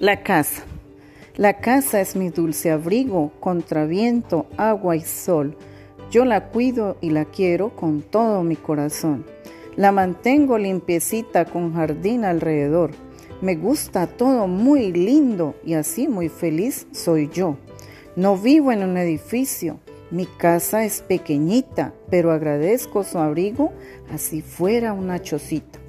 La casa. La casa es mi dulce abrigo contra viento, agua y sol. Yo la cuido y la quiero con todo mi corazón. La mantengo limpiecita con jardín alrededor. Me gusta todo muy lindo y así muy feliz soy yo. No vivo en un edificio. Mi casa es pequeñita, pero agradezco su abrigo así fuera una chocita.